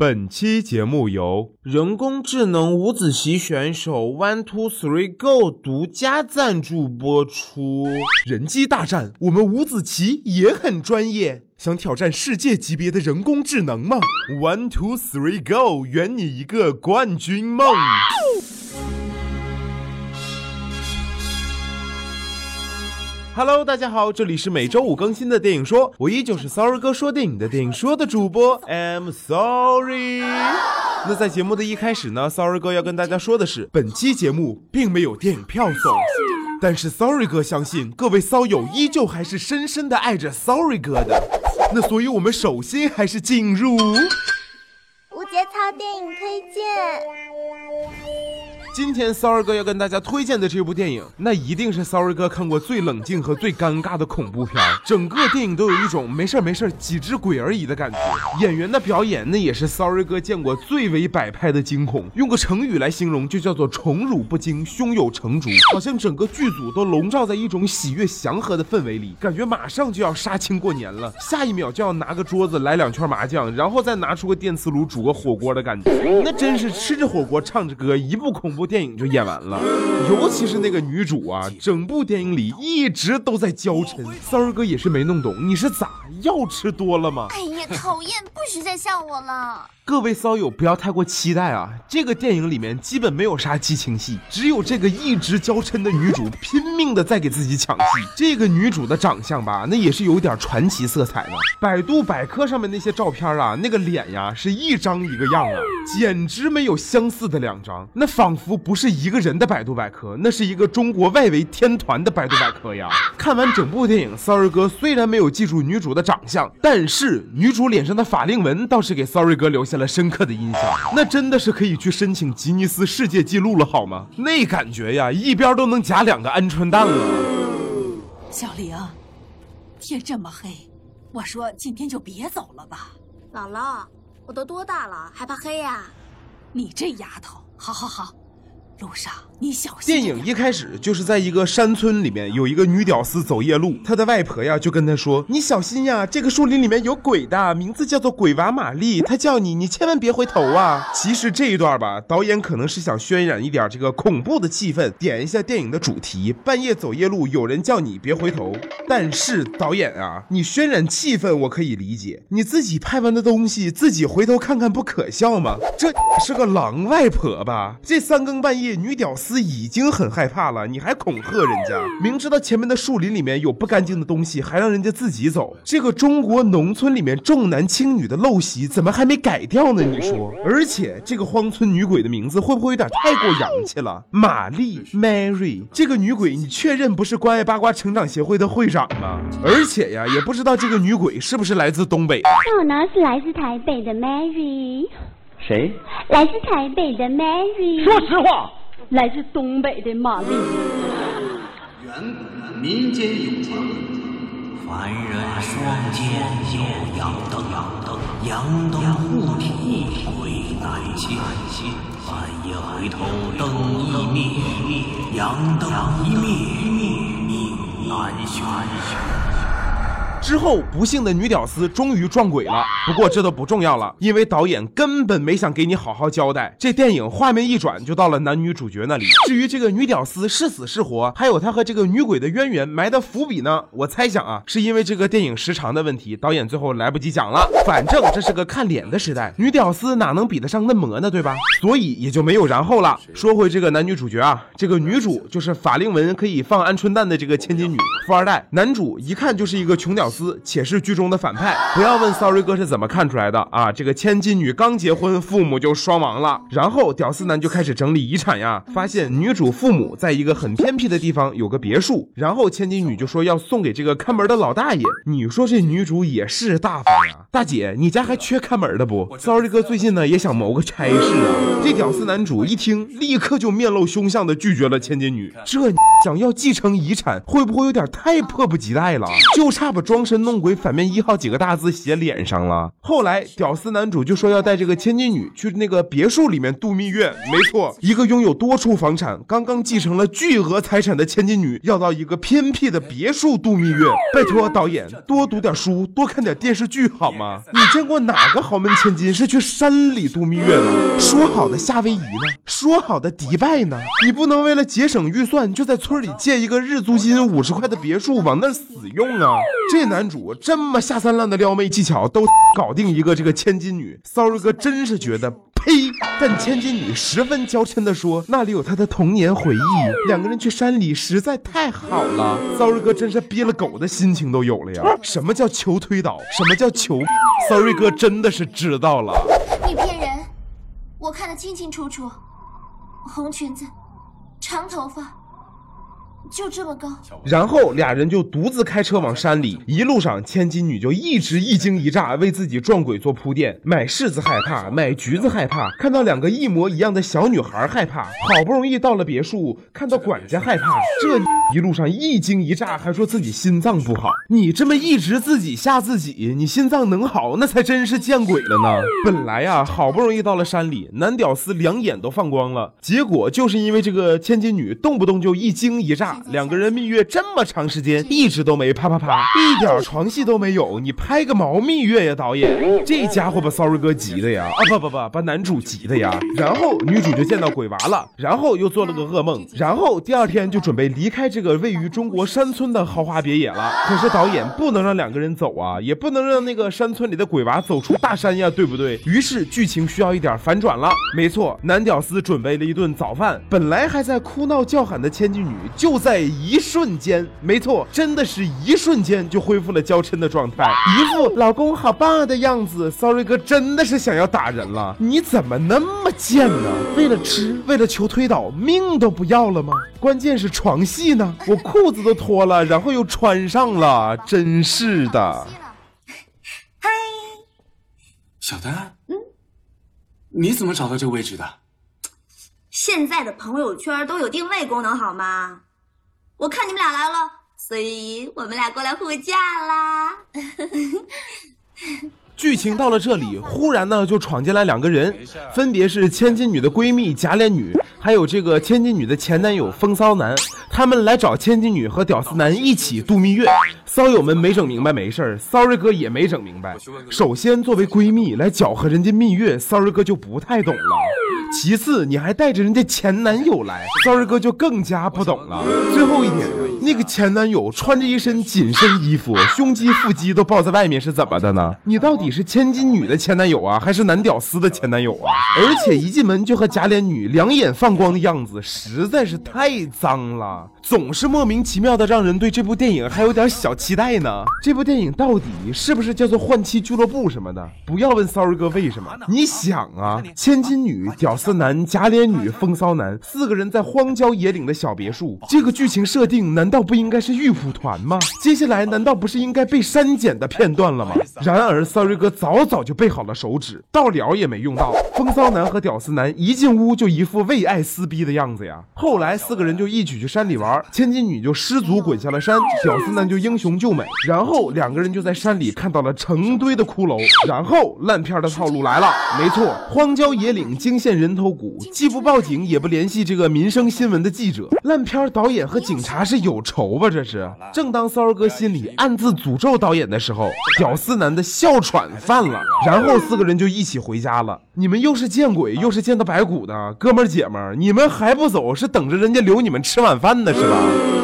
本期节目由人工智能五子棋选手 One Two Three Go 独家赞助播出。人机大战，我们五子棋也很专业。想挑战世界级别的人工智能吗？One Two Three Go，圆你一个冠军梦。Hello，大家好，这里是每周五更新的电影说，我依旧是 Sorry 哥说电影的电影说的主播，I'm Sorry。那在节目的一开始呢，Sorry 哥要跟大家说的是，本期节目并没有电影票送，但是 Sorry 哥相信各位骚友依旧还是深深的爱着 Sorry 哥的。那所以我们首先还是进入无节操电影推荐。今天 Sorry 哥要跟大家推荐的这部电影，那一定是 Sorry 哥看过最冷静和最尴尬的恐怖片。整个电影都有一种没事没事几只鬼而已的感觉。演员的表演那也是 Sorry 哥见过最为摆拍的惊恐。用个成语来形容，就叫做宠辱不惊，胸有成竹。好像整个剧组都笼罩在一种喜悦祥和的氛围里，感觉马上就要杀青过年了，下一秒就要拿个桌子来两圈麻将，然后再拿出个电磁炉煮个火锅的感觉。那真是吃着火锅唱着歌，一部恐怖。电影就演完了，尤其是那个女主啊，整部电影里一直都在娇嗔。三儿哥也是没弄懂，你是咋药吃多了吗？哎呀，讨厌，不许再笑我了。各位骚友不要太过期待啊！这个电影里面基本没有啥激情戏，只有这个一直娇嗔的女主拼命的在给自己抢戏。这个女主的长相吧，那也是有点传奇色彩的。百度百科上面那些照片啊，那个脸呀是一张一个样啊，简直没有相似的两张，那仿佛不是一个人的百度百科，那是一个中国外围天团的百度百科呀。看完整部电影，Sorry 哥虽然没有记住女主的长相，但是女主脸上的法令纹倒是给 Sorry 哥留下。了深刻的印象，那真的是可以去申请吉尼斯世界纪录了，好吗？那感觉呀，一边都能夹两个鹌鹑蛋了。小玲，天这么黑，我说今天就别走了吧。姥姥，我都多大了，还怕黑呀？你这丫头，好好好。路上你小心。电影一开始就是在一个山村里面，有一个女屌丝走夜路，她的外婆呀就跟她说：“你小心呀，这个树林里面有鬼的，名字叫做鬼娃玛丽，她叫你，你千万别回头啊。”其实这一段吧，导演可能是想渲染一点这个恐怖的气氛，点一下电影的主题。半夜走夜路，有人叫你别回头。但是导演啊，你渲染气氛我可以理解，你自己拍完的东西自己回头看看不可笑吗？这是个狼外婆吧？这三更半夜。女屌丝已经很害怕了，你还恐吓人家？明知道前面的树林里面有不干净的东西，还让人家自己走。这个中国农村里面重男轻女的陋习，怎么还没改掉呢？你说？而且这个荒村女鬼的名字会不会有点太过洋气了？玛丽 Mary 这个女鬼，你确认不是关爱八卦成长协会的会长吗？而且呀，也不知道这个女鬼是不是来自东北。我呢是来自台北的 Mary。谁？来自台北的 Mary。说实话。来自东北的玛丽。远古民间有传闻，凡人双肩有阳灯，阳灯护体，鬼难侵。半夜回头灯一灭，阳灯一灭，命难寻。之后，不幸的女屌丝终于撞鬼了。不过这都不重要了，因为导演根本没想给你好好交代。这电影画面一转就到了男女主角那里。至于这个女屌丝是死是活，还有她和这个女鬼的渊源埋的伏笔呢？我猜想啊，是因为这个电影时长的问题，导演最后来不及讲了。反正这是个看脸的时代，女屌丝哪能比得上嫩模呢？对吧？所以也就没有然后了。说回这个男女主角啊，这个女主就是法令纹可以放鹌鹑蛋的这个千金女富二代，男主一看就是一个穷屌丝。且是剧中的反派，不要问 Sorry 哥是怎么看出来的啊！这个千金女刚结婚，父母就双亡了，然后屌丝男就开始整理遗产呀，发现女主父母在一个很偏僻的地方有个别墅，然后千金女就说要送给这个看门的老大爷。你说这女主也是大方呀，大姐，你家还缺看门的不？Sorry 哥最近呢也想谋个差事啊。这屌丝男主一听，立刻就面露凶相的拒绝了千金女。这想要继承遗产，会不会有点太迫不及待了？就差把装。装神弄鬼反面一号几个大字写脸上了。后来屌丝男主就说要带这个千金女去那个别墅里面度蜜月。没错，一个拥有多处房产、刚刚继承了巨额财产的千金女，要到一个偏僻的别墅度蜜月。拜托导演，多读点书，多看点电视剧好吗？你见过哪个豪门千金是去山里度蜜月的？说好的夏威夷呢？说好的迪拜呢？你不能为了节省预算，就在村里建一个日租金五十块的别墅往那死用啊！这男主这么下三滥的撩妹技巧都 搞定一个这个千金女，sorry 哥真是觉得呸！但千金女十分娇嗔的说，那里有她的童年回忆，两个人去山里实在太好了。sorry 哥真是憋了狗的心情都有了呀！什么叫求推倒？什么叫求？sorry 哥真的是知道了。你骗人，我看得清清楚楚，红裙子，长头发，就这么高。然后俩人就独自开车往山里，一路上千金女就一直一惊一乍，为自己撞鬼做铺垫。买柿子害怕，买橘子害怕，看到两个一模一样的小女孩害怕。好不容易到了别墅，看到管家害怕，这一路上一惊一乍，还说自己心脏不好。你这么一直自己吓自己，你心脏能好，那才真是见鬼了呢。本来呀，好不容易到了山里，男屌丝两眼都放光了，结果就是因为这个千金女动不动就一惊一乍。两个人蜜月这么长时间，一直都没啪啪啪，一点床戏都没有，你拍个毛蜜月呀，导演！这家伙把 sorry 哥急的呀，啊不不不，把男主急的呀。然后女主就见到鬼娃了，然后又做了个噩梦，然后第二天就准备离开这个位于中国山村的豪华别野了。可是导演不能让两个人走啊，也不能让那个山村里的鬼娃走出大山呀，对不对？于是剧情需要一点反转了。没错，男屌丝准备了一顿早饭，本来还在哭闹叫喊的千金女就在。在一瞬间，没错，真的是一瞬间就恢复了娇嗔的状态，一副老公好棒的样子。Sorry 哥真的是想要打人了，你怎么那么贱呢？为了吃，为了求推倒，命都不要了吗？关键是床戏呢，我裤子都脱了，然后又穿上了，真是的。嗨，小丹，嗯，你怎么找到这个位置的？现在的朋友圈都有定位功能，好吗？我看你们俩来了，所以我们俩过来护驾啦。剧情到了这里，忽然呢就闯进来两个人，分别是千金女的闺蜜假脸女，还有这个千金女的前男友风骚男。他们来找千金女和屌丝男一起度蜜月。骚友们没整明白，没事儿，Sorry 哥也没整明白。首先，作为闺蜜来搅和人家蜜月，Sorry 哥就不太懂了。其次，你还带着人家前男友来三儿哥就更加不懂了。最后一点，那个前男友穿着一身紧身衣服，胸肌腹肌都抱在外面，是怎么的呢？你到底是千金女的前男友啊，还是男屌丝的前男友啊？而且一进门就和假脸女两眼放光的样子，实在是太脏了，总是莫名其妙的让人对这部电影还有点小期待呢。这部电影到底是不是叫做换妻俱乐部什么的？不要问三儿哥为什么，你想啊，千金女屌。丝男、假脸女、风骚男四个人在荒郊野岭的小别墅，这个剧情设定难道不应该是玉蒲团吗？接下来难道不是应该被删减的片段了吗？然而，Sorry 哥早早就备好了手指，到了也没用到。风骚男和屌丝男一进屋就一副为爱撕逼的样子呀。后来四个人就一起去山里玩，千金女就失足滚下了山，屌丝男就英雄救美。然后两个人就在山里看到了成堆的骷髅。然后烂片的套路来了，没错，荒郊野岭惊现人。人头骨既不报警也不联系这个民生新闻的记者，烂片导演和警察是有仇吧？这是。正当骚儿哥心里暗自诅咒导演的时候，屌丝男的哮喘犯了，然后四个人就一起回家了。你们又是见鬼又是见到白骨的哥们儿姐们儿，你们还不走，是等着人家留你们吃晚饭呢是吧？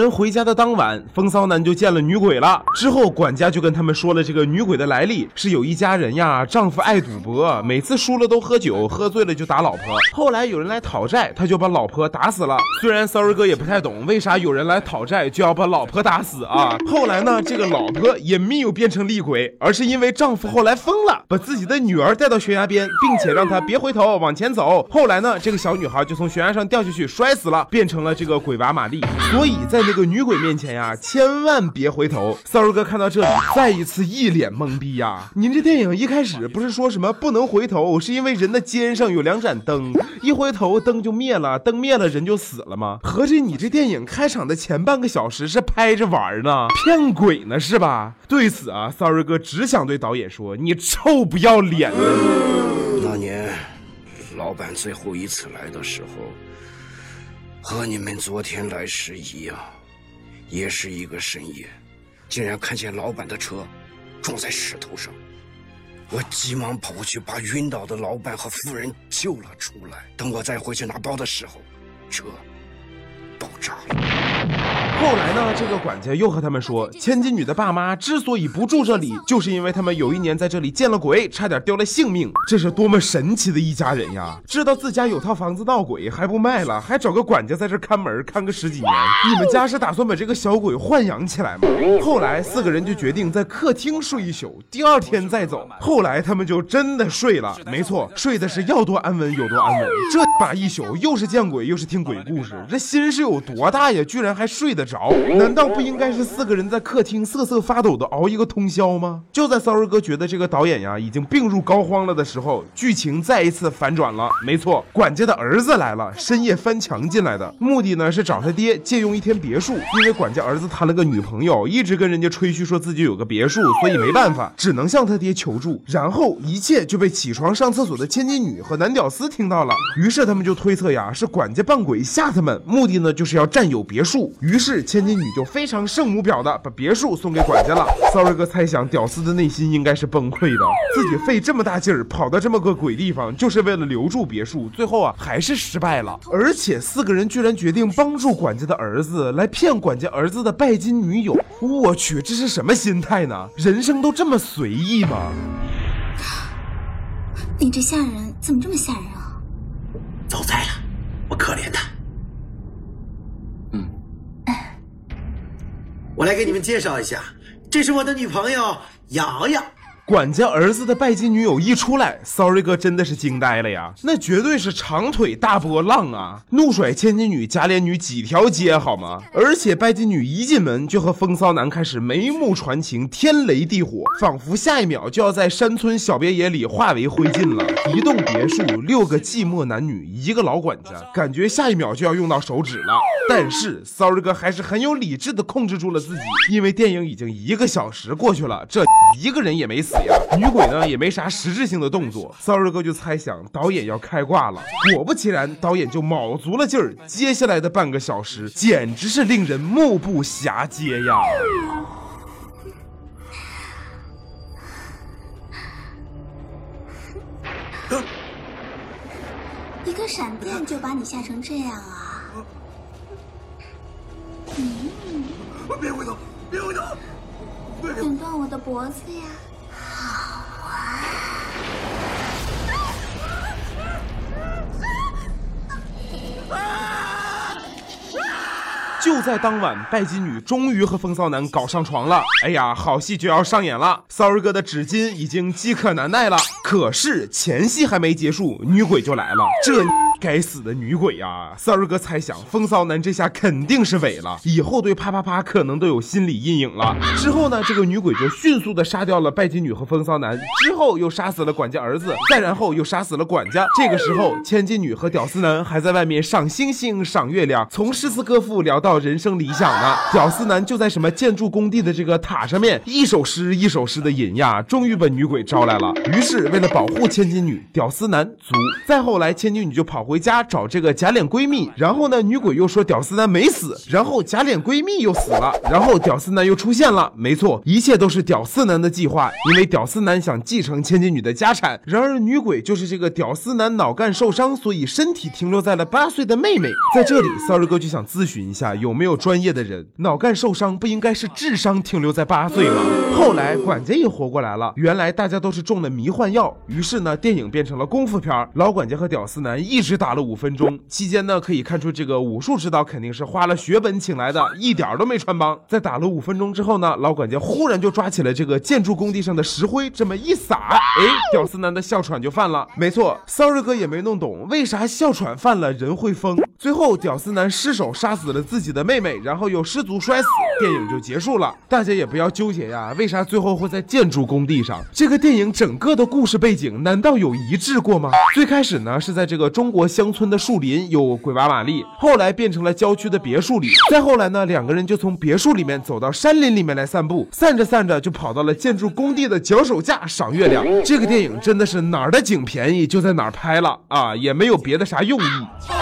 人回家的当晚，风骚男就见了女鬼了。之后，管家就跟他们说了这个女鬼的来历：是有一家人呀，丈夫爱赌博，每次输了都喝酒，喝醉了就打老婆。后来有人来讨债，他就把老婆打死了。虽然 sorry 哥也不太懂为啥有人来讨债就要把老婆打死啊。后来呢，这个老婆也没有变成厉鬼，而是因为丈夫后来疯了，把自己的女儿带到悬崖边，并且让她别回头往前走。后来呢，这个小女孩就从悬崖上掉下去摔死了，变成了这个鬼娃玛丽。所以。在那个女鬼面前呀，千万别回头。骚儿哥看到这里，再一次一脸懵逼呀。您这电影一开始不是说什么不能回头，是因为人的肩上有两盏灯，一回头灯就灭了，灯灭了人就死了吗？合着你这电影开场的前半个小时是拍着玩呢，骗鬼呢是吧？对此啊，骚儿哥只想对导演说：“你臭不要脸的！”那年，老板最后一次来的时候，和你们昨天来时一样，也是一个深夜，竟然看见老板的车撞在石头上。我急忙跑过去，把晕倒的老板和夫人救了出来。等我再回去拿包的时候，车爆炸了。后来呢，这个管家又和他们说，千金女的爸妈之所以不住这里，就是因为他们有一年在这里见了鬼，差点丢了性命。这是多么神奇的一家人呀！知道自家有套房子闹鬼还不卖了，还找个管家在这看门，看个十几年。你们家是打算把这个小鬼豢养起来吗？后来四个人就决定在客厅睡一宿，第二天再走。后来他们就真的睡了，没错，睡的是要多安稳有多安稳。这把一宿又是见鬼又是听鬼故事，这心是有多大呀？居然还睡得着？难道不应该是四个人在客厅瑟瑟发抖的熬一个通宵吗？就在骚儿哥觉得这个导演呀已经病入膏肓了的时候，剧情再一次反转了。没错，管家的儿子来了，深夜翻墙进来的，目的呢是找他爹借用一天别墅，因为管家儿子谈了个女朋友，一直跟人家吹嘘说自己有个别墅，所以没办法，只能向他爹求助。然后一切就被起床上厕所的千金女和男屌丝听到了，于是他们就推测呀是管家扮鬼吓他们，目的呢就是要占有别墅。于是千金。女就非常圣母婊的把别墅送给管家了。sorry 哥猜想，屌丝的内心应该是崩溃的，自己费这么大劲儿跑到这么个鬼地方，就是为了留住别墅，最后啊还是失败了。而且四个人居然决定帮助管家的儿子来骗管家儿子的拜金女友。我去，这是什么心态呢？人生都这么随意吗？你这吓人，怎么这么吓人啊？走栽了，我可怜他。我来给你们介绍一下，这是我的女朋友瑶瑶。管家儿子的拜金女友一出来，Sorry 哥真的是惊呆了呀！那绝对是长腿大波浪啊，怒甩千金女、假脸女几条街好吗？而且拜金女一进门就和风骚男开始眉目传情，天雷地火，仿佛下一秒就要在山村小别野里化为灰烬了。一栋别墅，六个寂寞男女，一个老管家，感觉下一秒就要用到手指了。但是 Sorry 哥还是很有理智的控制住了自己，因为电影已经一个小时过去了，这一个人也没死。女鬼呢也没啥实质性的动作，骚儿哥就猜想导演要开挂了。果不其然，导演就卯足了劲儿，接下来的半个小时简直是令人目不暇接呀！一个闪电就把你吓成这样啊！嗯，别回头，别回头，剪断我的脖子呀！就在当晚，拜金女终于和风骚男搞上床了。哎呀，好戏就要上演了！骚儿哥的纸巾已经饥渴难耐了，可是前戏还没结束，女鬼就来了。这。该死的女鬼呀！骚儿哥猜想，风骚男这下肯定是伪了，以后对啪啪啪可能都有心理阴影了。之后呢，这个女鬼就迅速的杀掉了拜金女和风骚男，之后又杀死了管家儿子，再然后又杀死了管家。这个时候，千金女和屌丝男还在外面赏星星、赏月亮，从诗词歌赋聊到人生理想呢。屌丝男就在什么建筑工地的这个塔上面，一首诗一首诗的吟呀，终于把女鬼招来了。于是为了保护千金女，屌丝男卒。再后来，千金女就跑。回家找这个假脸闺蜜，然后呢，女鬼又说屌丝男没死，然后假脸闺蜜又死了，然后屌丝男又出现了。没错，一切都是屌丝男的计划，因为屌丝男想继承千金女的家产。然而女鬼就是这个屌丝男脑干受伤，所以身体停留在了八岁的妹妹。在这里，sorry 哥就想咨询一下，有没有专业的人？脑干受伤不应该是智商停留在八岁吗？后来管家也活过来了，原来大家都是中了迷幻药。于是呢，电影变成了功夫片，老管家和屌丝男一直。打了五分钟，期间呢可以看出这个武术指导肯定是花了血本请来的，一点都没穿帮。在打了五分钟之后呢，老管家忽然就抓起了这个建筑工地上的石灰，这么一撒，哎，屌丝男的哮喘就犯了。没错，sorry 哥也没弄懂为啥哮喘犯了人会疯。最后，屌丝男失手杀死了自己的妹妹，然后又失足摔死，电影就结束了。大家也不要纠结呀，为啥最后会在建筑工地上？这个电影整个的故事背景难道有一致过吗？最开始呢是在这个中国乡村的树林有鬼娃玛丽，后来变成了郊区的别墅里，再后来呢两个人就从别墅里面走到山林里面来散步，散着散着就跑到了建筑工地的脚手架赏月亮。这个电影真的是哪儿的景便宜就在哪儿拍了啊，也没有别的啥用意。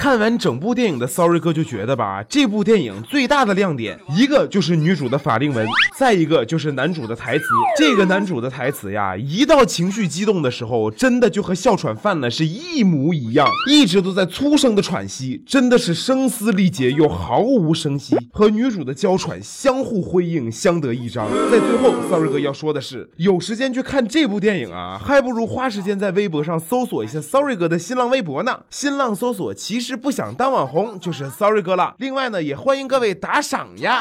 看完整部电影的 Sorry 哥就觉得吧，这部电影最大的亮点，一个就是女主的法令纹，再一个就是男主的台词。这个男主的台词呀，一到情绪激动的时候，真的就和哮喘犯了是一模一样，一直都在粗声的喘息，真的是声嘶力竭又毫无声息，和女主的娇喘相互辉映，相得益彰。在最后，Sorry 哥要说的是，有时间去看这部电影啊，还不如花时间在微博上搜索一下 Sorry 哥的新浪微博呢。新浪搜索其实。是不想当网红，就是 Sorry 哥了。另外呢，也欢迎各位打赏呀。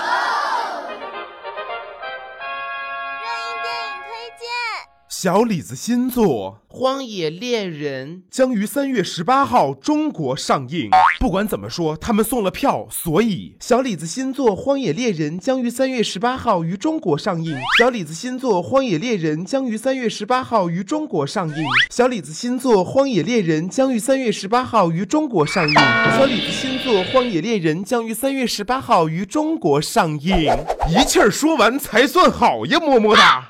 小李子新作《荒野猎人》将于三月十八号中国上映。不管怎么说，他们送了票，所以小李子新作《荒野猎人》将于三月十八号于中国上映。小李子新作《荒野猎人》将于三月十八号于中国上映。小李子新作《荒野猎人》将于三月十八号于中国上映。小李子新作《荒野猎人》将于三月十八号于中国上映。一气儿说完才算好呀，么么哒。